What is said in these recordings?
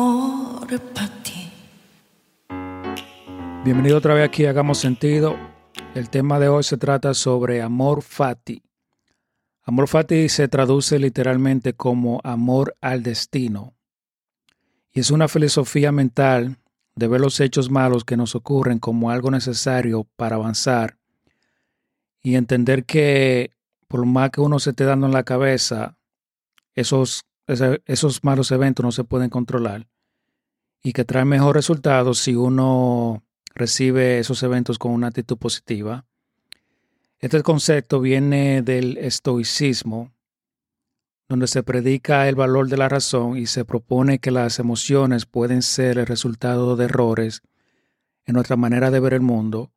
amor para. Bienvenido otra vez aquí Hagamos Sentido. El tema de hoy se trata sobre amor fati. Amor fati se traduce literalmente como amor al destino. Y es una filosofía mental de ver los hechos malos que nos ocurren como algo necesario para avanzar y entender que por más que uno se esté dando en la cabeza, esos, esos malos eventos no se pueden controlar y que traen mejor resultados si uno recibe esos eventos con una actitud positiva. Este concepto viene del estoicismo, donde se predica el valor de la razón y se propone que las emociones pueden ser el resultado de errores en nuestra manera de ver el mundo.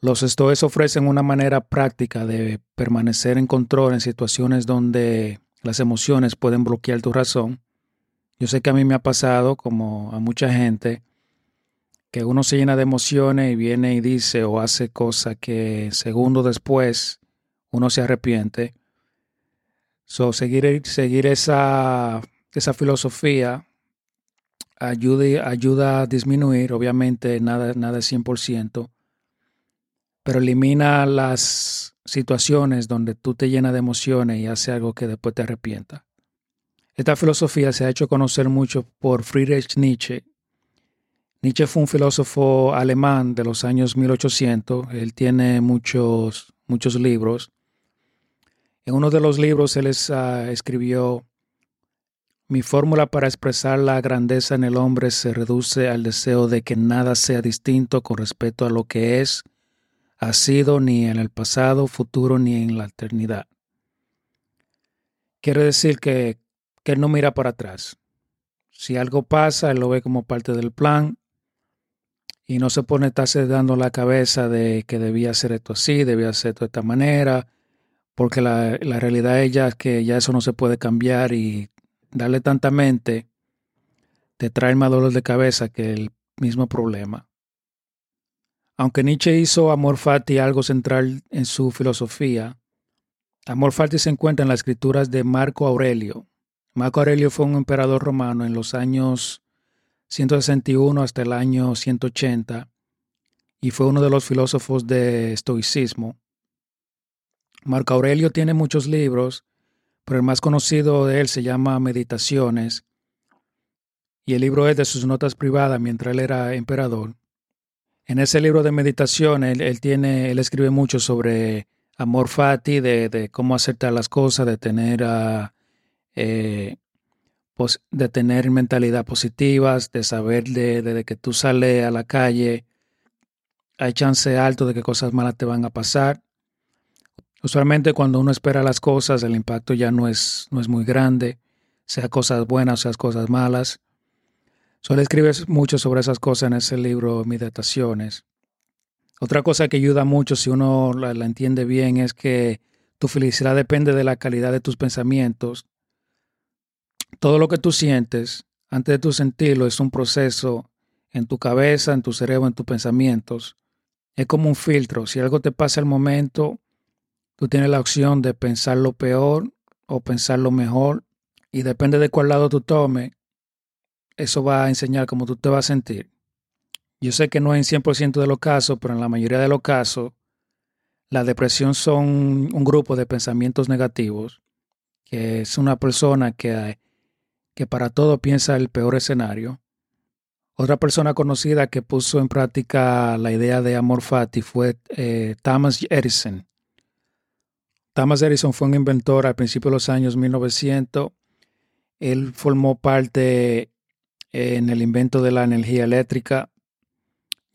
Los estoes ofrecen una manera práctica de permanecer en control en situaciones donde las emociones pueden bloquear tu razón. Yo sé que a mí me ha pasado, como a mucha gente, que uno se llena de emociones y viene y dice o hace cosas que segundos después uno se arrepiente So, seguir, seguir esa, filosofía ayuda, a disminuir, obviamente nada, nada es 100%, pero elimina las situaciones donde tú te llenas de emociones y haces algo que después te arrepienta. Esta filosofía se ha hecho conocer mucho por Friedrich Nietzsche. Nietzsche fue un filósofo alemán de los años 1800. Él tiene muchos, muchos libros. En uno de los libros él ah, escribió, mi fórmula para expresar la grandeza en el hombre se reduce al deseo de que nada sea distinto con respecto a lo que es, ha sido ni en el pasado, futuro, ni en la eternidad. Quiere decir que, que él no mira para atrás. Si algo pasa, él lo ve como parte del plan y no se pone a dando la cabeza de que debía hacer esto así, debía hacer esto de esta manera, porque la, realidad es que ya eso no se puede cambiar y darle tanta mente te trae más dolor de cabeza que el mismo problema. Aunque Nietzsche hizo Amor Fati algo central en su filosofía, Amor Fati se encuentra en las escrituras de Marco Aurelio. Marco Aurelio fue un emperador romano en los años 161 hasta el año 180 y fue uno de los filósofos de estoicismo. Marco Aurelio tiene muchos libros, pero el más conocido de él se llama Meditaciones, y el libro es de sus notas privadas mientras él era emperador. En ese libro de meditaciones, él, tiene, él escribe mucho sobre amor fati, de, cómo aceptar las cosas, de tener, uh, eh, de tener mentalidad positivas, de saber de, que tú sales a la calle, hay chance alto de que cosas malas te van a pasar. Usualmente cuando uno espera las cosas, el impacto ya no es, no es muy grande, sea cosas buenas, sea cosas malas. Solo escribes mucho sobre esas cosas en ese libro, Meditaciones. Otra cosa que ayuda mucho si uno la entiende bien es que tu felicidad depende de la calidad de tus pensamientos. Todo lo que tú sientes, antes de tu sentirlo, es un proceso en tu cabeza, en tu cerebro, en tus pensamientos. Es como un filtro. Si algo te pasa al momento, Tú tienes la opción de pensar lo peor o pensar lo mejor y depende de cuál lado tú tomes, eso va a enseñar cómo tú te vas a sentir. Yo sé que no es en 100% de los casos, pero en la mayoría de los casos, la depresión son un grupo de pensamientos negativos, que es una persona que, que para todo piensa el peor escenario. Otra persona conocida que puso en práctica la idea de amor fati fue eh, Thomas Edison. Thomas Edison fue un inventor al principio de los años 1900. Él formó parte en el invento de la energía eléctrica.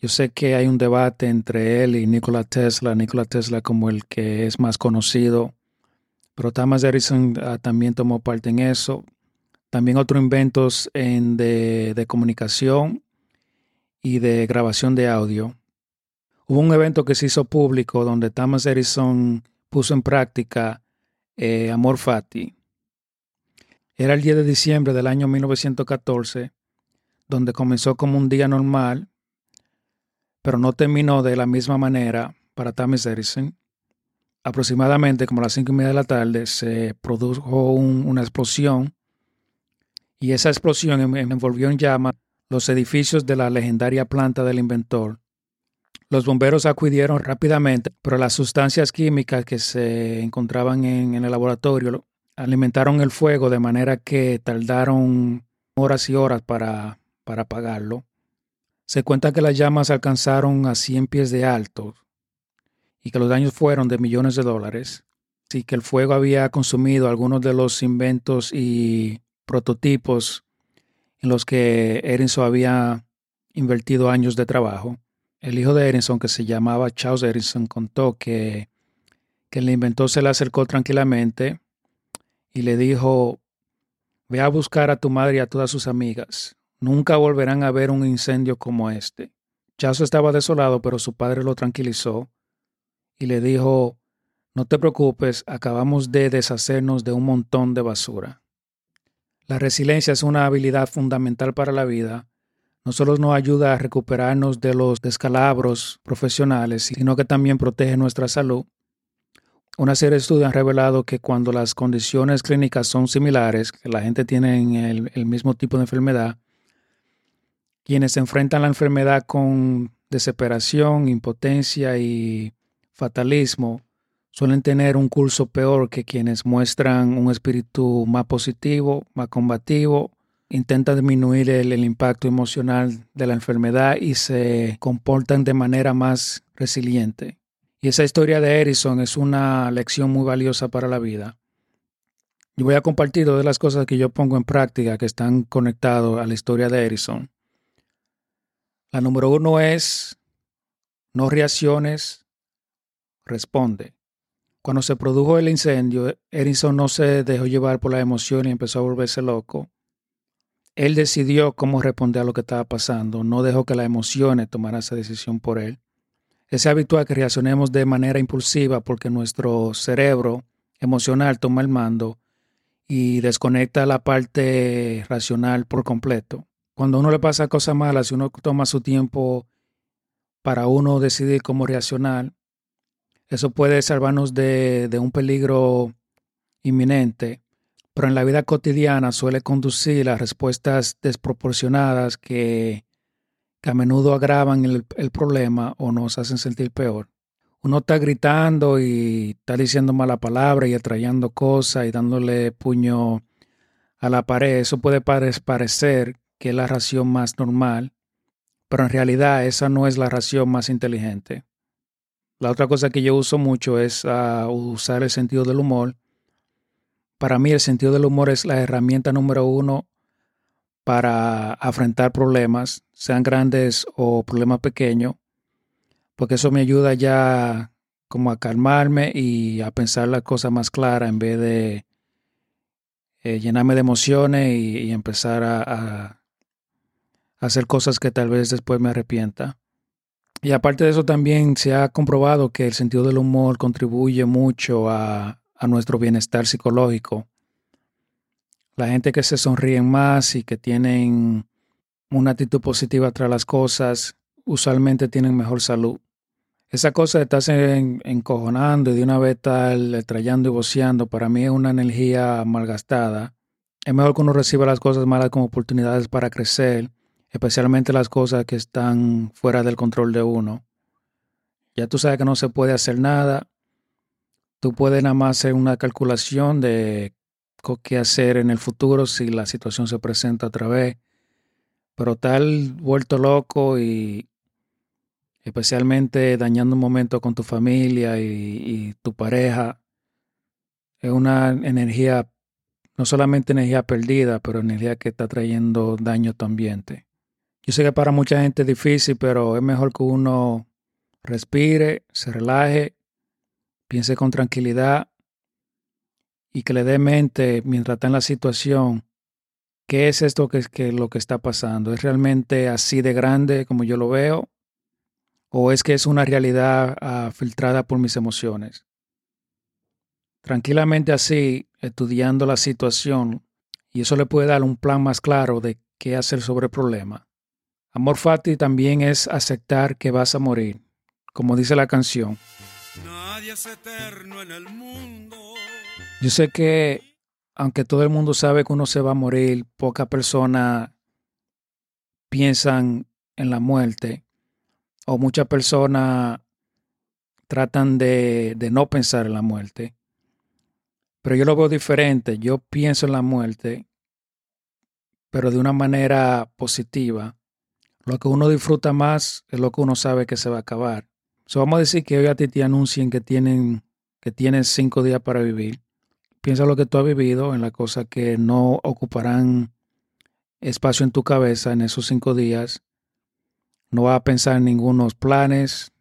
Yo sé que hay un debate entre él y Nikola Tesla, Nikola Tesla como el que es más conocido, pero Thomas Edison ah, también tomó parte en eso. También otros inventos en de, comunicación y de grabación de audio. Hubo un evento que se hizo público donde Thomas Edison puso en práctica eh, Amor Fati. Era el 10 de diciembre del año 1914, donde comenzó como un día normal, pero no terminó de la misma manera para Thomas Edison. Aproximadamente como a las cinco y media de la tarde se produjo una explosión y esa explosión em- em- envolvió en llamas los edificios de la legendaria planta del inventor. Los bomberos acudieron rápidamente, pero las sustancias químicas que se encontraban en, en el laboratorio alimentaron el fuego de manera que tardaron horas y horas para, para apagarlo. Se cuenta que las llamas alcanzaron a 100 pies de alto y que los daños fueron de millones de dólares. Y que el fuego había consumido algunos de los inventos y prototipos en los que Edison había invertido años de trabajo. El hijo de Edison, que se llamaba Charles Edison, contó que, que el inventor se le acercó tranquilamente y le dijo, ve a buscar a tu madre y a todas sus amigas. Nunca volverán a ver un incendio como este. Charles estaba desolado, pero su padre lo tranquilizó y le dijo, no te preocupes, acabamos de deshacernos de un montón de basura. La resiliencia es una habilidad fundamental para la vida. No solo nos ayuda a recuperarnos de los descalabros profesionales, sino que también protege nuestra salud. Una serie de estudios han revelado que cuando las condiciones clínicas son similares, la gente tiene el, el mismo tipo de enfermedad, quienes enfrentan la enfermedad con desesperación, impotencia y fatalismo suelen tener un curso peor que quienes muestran un espíritu más positivo, más combativo, intentan disminuir el, impacto emocional de la enfermedad y se comportan de manera más resiliente. Y esa historia de Edison es una lección muy valiosa para la vida. Yo voy a compartir dos las cosas que yo pongo en práctica que están conectadas a la historia de Edison. La número uno es no reacciones, responde. Cuando se produjo el incendio, Edison no se dejó llevar por la emoción y empezó a volverse loco. Él decidió cómo responder a lo que estaba pasando, no dejó que las emociones tomaran esa decisión por él. Es habitual que reaccionemos de manera impulsiva porque nuestro cerebro emocional toma el mando y desconecta la parte racional por completo. Cuando a uno le pasa cosas malas, si uno toma su tiempo para uno decidir cómo reaccionar, eso puede salvarnos de, de un peligro inminente, pero en la vida cotidiana suele conducir a respuestas desproporcionadas que, que a menudo agravan el, el, problema o nos hacen sentir peor. Uno está gritando y está diciendo mala palabra y atrayendo cosas y dándole puño a la pared. Eso puede parecer que es la ración más normal, pero en realidad esa no es la ración más inteligente. La otra cosa que yo uso mucho es uh, usar el sentido del humor. Para mí el sentido del humor es la herramienta número uno para afrontar problemas, sean grandes o problemas pequeños, porque eso me ayuda ya como a calmarme y a pensar las cosas más claras en vez de eh, llenarme de emociones y, empezar a, hacer cosas que tal vez después me arrepienta. Y aparte de eso también se ha comprobado que el sentido del humor contribuye mucho a, nuestro bienestar psicológico. La gente que se sonríen más y que tienen una actitud positiva tras las cosas, usualmente tienen mejor salud. Esa cosa de estarse en, encojonando y de una vez estar trayendo y voceando, para mí es una energía malgastada. Es mejor que uno reciba las cosas malas como oportunidades para crecer especialmente las cosas que están fuera del control de uno. Ya tú sabes que no se puede hacer nada. Tú puedes nada más hacer una calculación de qué hacer en el futuro si la situación se presenta otra vez. Pero tal vuelto loco y especialmente dañando un momento con tu familia y, y tu pareja, es una energía, no solamente energía perdida, pero energía que está trayendo daño a tu ambiente. Yo sé que para mucha gente es difícil, pero es mejor que uno respire, se relaje, piense con tranquilidad y que le dé mente mientras está en la situación. ¿Qué es esto que, que lo que está pasando? ¿Es realmente así de grande como yo lo veo? ¿O es que es una realidad uh, filtrada por mis emociones? Tranquilamente así, estudiando la situación, y eso le puede dar un plan más claro de qué hacer sobre el problema. Amor fati también es aceptar que vas a morir, como dice la canción. Nadie es eterno en el mundo. Yo sé que aunque todo el mundo sabe que uno se va a morir, pocas personas piensan en la muerte o muchas personas tratan de, de, no pensar en la muerte. Pero yo lo veo diferente. Yo pienso en la muerte, pero de una manera positiva. Lo que uno disfruta más es lo que uno sabe que se va a acabar. So, vamos a decir que hoy a ti te anuncien que tienen, que tienes cinco días para vivir. Piensa lo que tú has vivido, en las cosas que no ocuparán espacio en tu cabeza en esos cinco días. No vas a pensar en ningunos planes.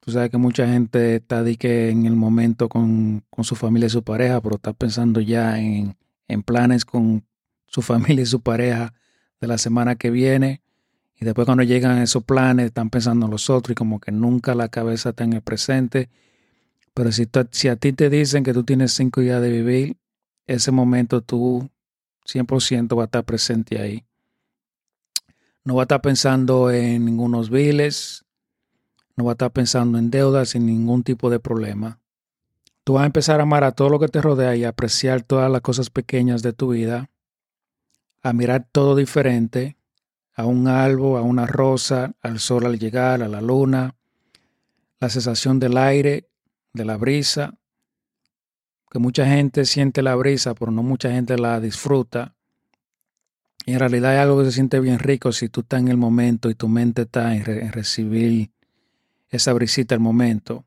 Tú sabes que mucha gente está en el momento con, con, su familia y su pareja, pero está pensando ya en, en planes con su familia y su pareja de la semana que viene. Y después cuando llegan esos planes, están pensando en los otros y como que nunca la cabeza está en el presente pero si, si a ti te dicen que tú tienes cinco días de vivir, ese momento tú 100% va a estar presente ahí. No va a estar pensando en ningunos biles, no va a estar pensando en deudas sin ningún tipo de problema. Tú vas a empezar a amar a todo lo que te rodea y a apreciar todas las cosas pequeñas de tu vida, a mirar todo diferente, a un árbol, a una rosa, al sol al llegar, a la luna, la sensación del aire de la brisa, que mucha gente siente la brisa, pero no mucha gente la disfruta. Y en realidad es algo que se siente bien rico si tú estás en el momento y tu mente está en, recibir esa brisita al momento.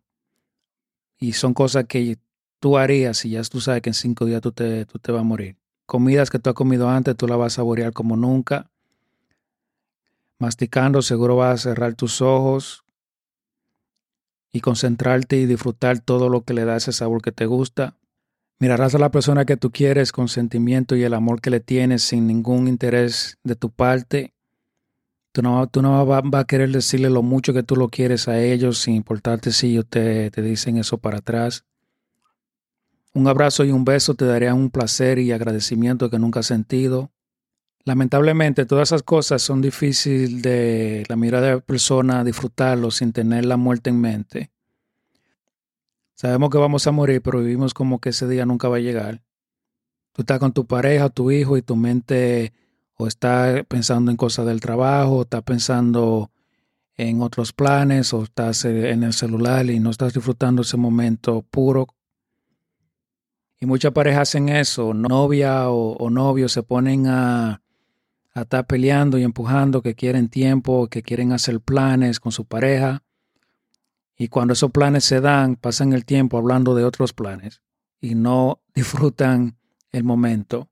Y son cosas que tú harías y ya tú sabes que en cinco días tú te, tú te vas a morir. Comidas que tú has comido antes, tú las vas a saborear como nunca. Masticando, seguro vas a cerrar tus ojos y concentrarte y disfrutar todo lo que le da ese sabor que te gusta. Mirarás a la persona que tú quieres con sentimiento y el amor que le tienes sin ningún interés de tu parte. Tú no, tú no vas va a querer decirle lo mucho que tú lo quieres a ellos sin importarte si ellos te, te dicen eso para atrás. Un abrazo y un beso te darían un placer y agradecimiento que nunca has sentido. Lamentablemente todas esas cosas son difíciles de la mirada de la persona disfrutarlo sin tener la muerte en mente. Sabemos que vamos a morir, pero vivimos como que ese día nunca va a llegar. Tú estás con tu pareja, tu hijo y tu mente o está pensando en cosas del trabajo, o estás pensando en otros planes o estás en el celular y no estás disfrutando ese momento puro. Y muchas parejas hacen eso, novia o novio se ponen a a estar peleando y empujando, que quieren tiempo, que quieren hacer planes con su pareja. Y cuando esos planes se dan, pasan el tiempo hablando de otros planes y no disfrutan el momento.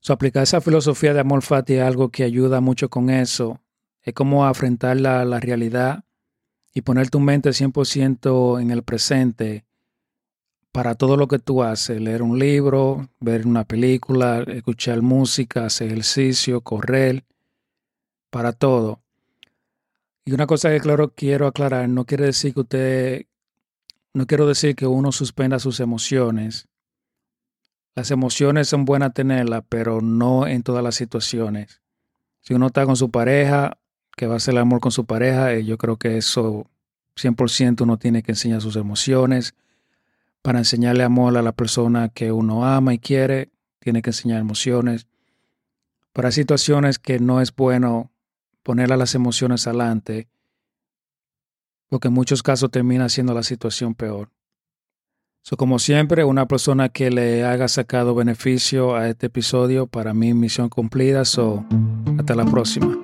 So, aplicar esa filosofía de amor fati es algo que ayuda mucho con eso. Es como afrontar la, la realidad y poner tu mente 100% en el presente para todo lo que tú haces, leer un libro, ver una película, escuchar música, hacer ejercicio, correr, para todo. Y una cosa que claro quiero aclarar, no quiere decir que usted, no quiero decir que uno suspenda sus emociones. Las emociones son buenas tenerlas, pero no en todas las situaciones. Si uno está con su pareja, que va a hacer el amor con su pareja, eh, yo creo que eso 100% uno tiene que enseñar sus emociones para enseñarle amor a la persona que uno ama y quiere, tiene que enseñar emociones. Para situaciones que no es bueno poner a las emociones adelante, porque en muchos casos termina siendo la situación peor. So, como siempre, una persona que le haga sacado beneficio a este episodio, para mí misión cumplida. So, hasta la próxima.